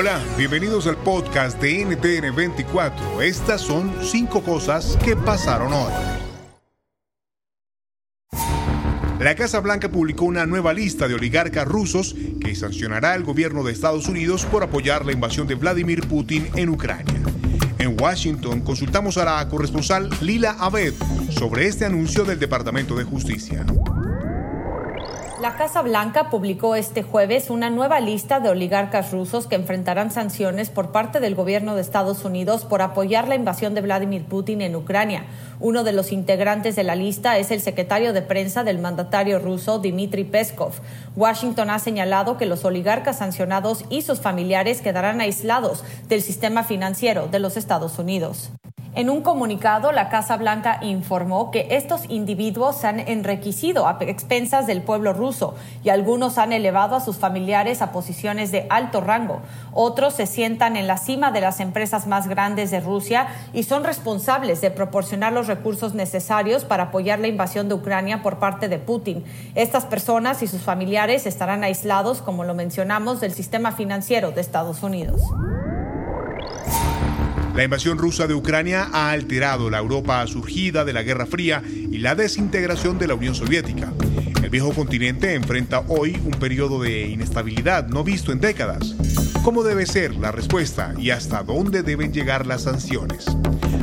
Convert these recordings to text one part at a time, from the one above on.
Hola, bienvenidos al podcast de NTN 24. Estas son cinco cosas que pasaron hoy. La Casa Blanca publicó una nueva lista de oligarcas rusos que sancionará al gobierno de Estados Unidos por apoyar la invasión de Vladimir Putin en Ucrania. En Washington consultamos a la corresponsal Lila Abed sobre este anuncio del Departamento de Justicia. La Casa Blanca publicó este jueves una nueva lista de oligarcas rusos que enfrentarán sanciones por parte del gobierno de Estados Unidos por apoyar la invasión de Vladimir Putin en Ucrania. Uno de los integrantes de la lista es el secretario de prensa del mandatario ruso Dmitry Peskov. Washington ha señalado que los oligarcas sancionados y sus familiares quedarán aislados del sistema financiero de los Estados Unidos. En un comunicado, la Casa Blanca informó que estos individuos se han enriquecido a expensas del pueblo ruso y algunos han elevado a sus familiares a posiciones de alto rango. Otros se sientan en la cima de las empresas más grandes de Rusia y son responsables de proporcionar los recursos necesarios para apoyar la invasión de Ucrania por parte de Putin. Estas personas y sus familiares estarán aislados, como lo mencionamos, del sistema financiero de Estados Unidos. La invasión rusa de Ucrania ha alterado la Europa surgida de la Guerra Fría y la desintegración de la Unión Soviética. El viejo continente enfrenta hoy un periodo de inestabilidad no visto en décadas. ¿Cómo debe ser la respuesta y hasta dónde deben llegar las sanciones?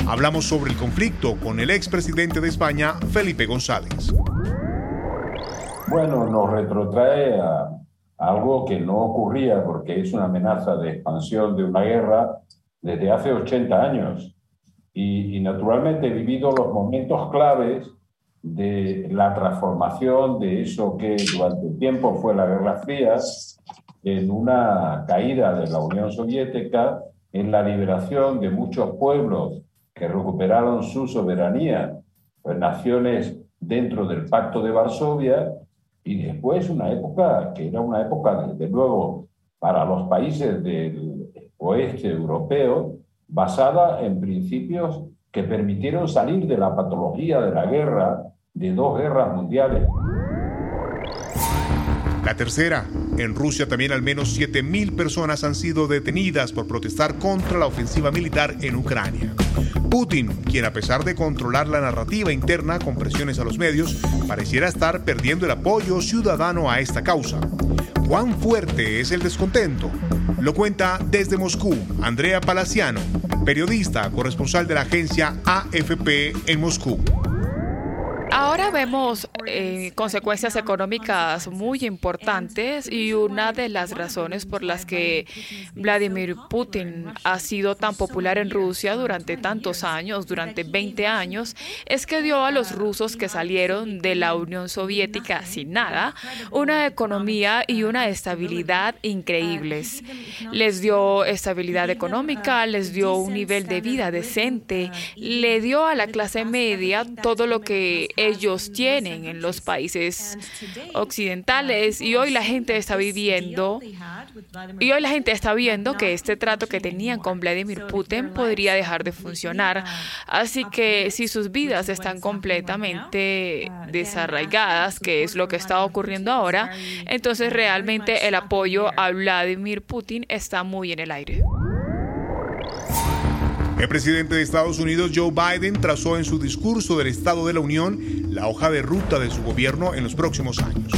Hablamos sobre el conflicto con el expresidente de España, Felipe González. Bueno, nos retrotrae a algo que no ocurría porque es una amenaza de expansión de una guerra desde hace 80 años. Y, naturalmente he vivido los momentos claves de la transformación de eso que durante el tiempo fue la Guerra Fría en una caída de la Unión Soviética, en la liberación de muchos pueblos que recuperaron su soberanía, pues naciones dentro del Pacto de Varsovia, y después una época que era una época, desde luego, para los países del oeste europeo basada en principios que permitieron salir de la patología de la guerra, de dos guerras mundiales. La tercera, en Rusia también al menos 7.000 personas han sido detenidas por protestar contra la ofensiva militar en Ucrania. Putin, quien a pesar de controlar la narrativa interna con presiones a los medios, pareciera estar perdiendo el apoyo ciudadano a esta causa. ¿Cuán fuerte es el descontento? Lo cuenta desde Moscú Andrea Palaciano, periodista corresponsal de la agencia AFP en Moscú. Ahora vemos eh, consecuencias económicas muy importantes y una de las razones por las que Vladimir Putin ha sido tan popular en Rusia durante tantos años, durante 20 años, es que dio a los rusos que salieron de la Unión Soviética sin nada una economía y una estabilidad increíbles. Les dio estabilidad económica, les dio un nivel de vida decente, le dio a la clase media todo lo que ellos tienen en los países occidentales y hoy la gente está viviendo y hoy la gente está viendo que este trato que tenían con Vladimir Putin podría dejar de funcionar. Así que si sus vidas están completamente desarraigadas, que es lo que está ocurriendo ahora, entonces realmente el apoyo a Vladimir Putin está muy en el aire. El presidente de Estados Unidos, Joe Biden, trazó en su discurso del Estado de la Unión la hoja de ruta de su gobierno en los próximos años.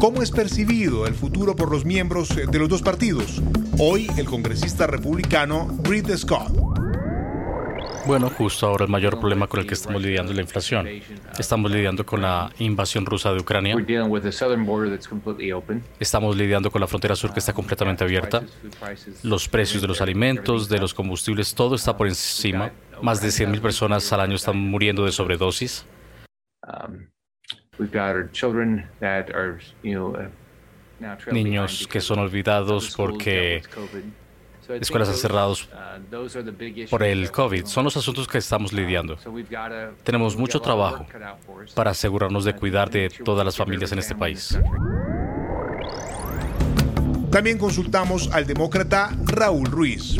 ¿Cómo es percibido el futuro por los miembros de los dos partidos? Hoy, el congresista republicano Reed Scott bueno, justo ahora el mayor problema con el que estamos lidiando es la inflación. Estamos lidiando con la invasión rusa de Ucrania. Estamos lidiando con la frontera sur que está completamente abierta. Los precios de los alimentos, de los combustibles, todo está por encima. Más de 100.000 personas al año están muriendo de sobredosis. niños que son olvidados porque escuelas han cerrado por el COVID. Son los asuntos que estamos lidiando. Tenemos mucho trabajo para asegurarnos de cuidar de todas las familias en este país. También consultamos al demócrata Raúl Ruiz.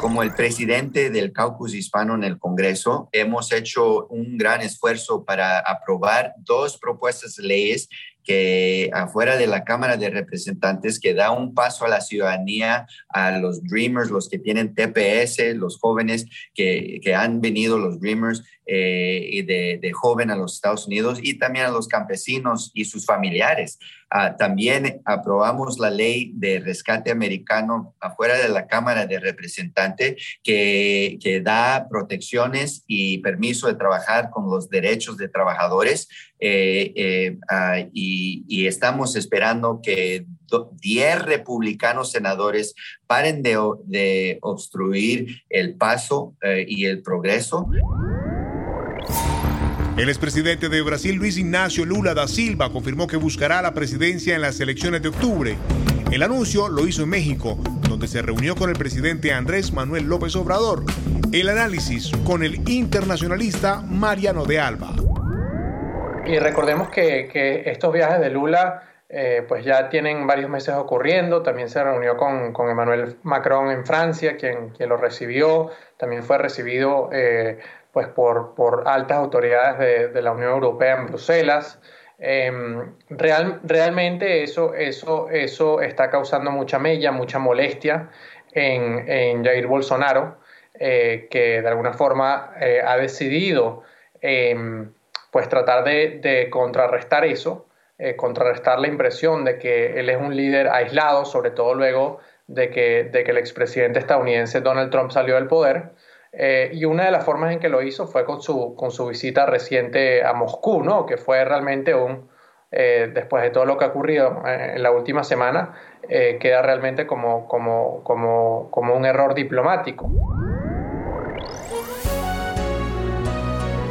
Como el presidente del caucus hispano en el Congreso, hemos hecho un gran esfuerzo para aprobar dos propuestas de leyes que afuera de la Cámara de Representantes que da un paso a la ciudadanía, a los Dreamers, los que tienen TPS, los jóvenes que, que han venido, los Dreamers, eh, de, de, joven a los Estados Unidos y también a los campesinos y sus familiares. Ah, también aprobamos la ley de rescate americano afuera de la Cámara de Representantes que, que da protecciones y permiso de trabajar con los derechos de trabajadores eh, eh, ah, y, estamos esperando que 10 republicanos senadores paren de, obstruir el paso y el progreso. El expresidente de Brasil, Luis Ignacio Lula da Silva, confirmó que buscará la presidencia en las elecciones de octubre. El anuncio lo hizo en México, donde se reunió con el presidente Andrés Manuel López Obrador. El análisis con el internacionalista Mariano de Alba. Y recordemos que, que estos viajes de Lula eh, pues ya tienen varios meses ocurriendo. También se reunió con, con Emmanuel Macron en Francia, quien, quien, lo recibió. También fue recibido eh, pues por, por altas autoridades de, la Unión Europea en Bruselas. Em, real, realmente eso, eso, eso está causando mucha mella, mucha molestia en, en Jair Bolsonaro, eh, que de alguna forma ha decidido em, pues tratar de, contrarrestar eso, eh, contrarrestar la impresión de que él es un líder aislado, sobre todo luego de que, de que el expresidente estadounidense Donald Trump salió del poder. Eh, y una de las formas en que lo hizo fue con su, con su visita reciente a Moscú, ¿no? que fue realmente un, eh, después de todo lo que ha ocurrido en la última semana, queda realmente como, como, como, como un error diplomático.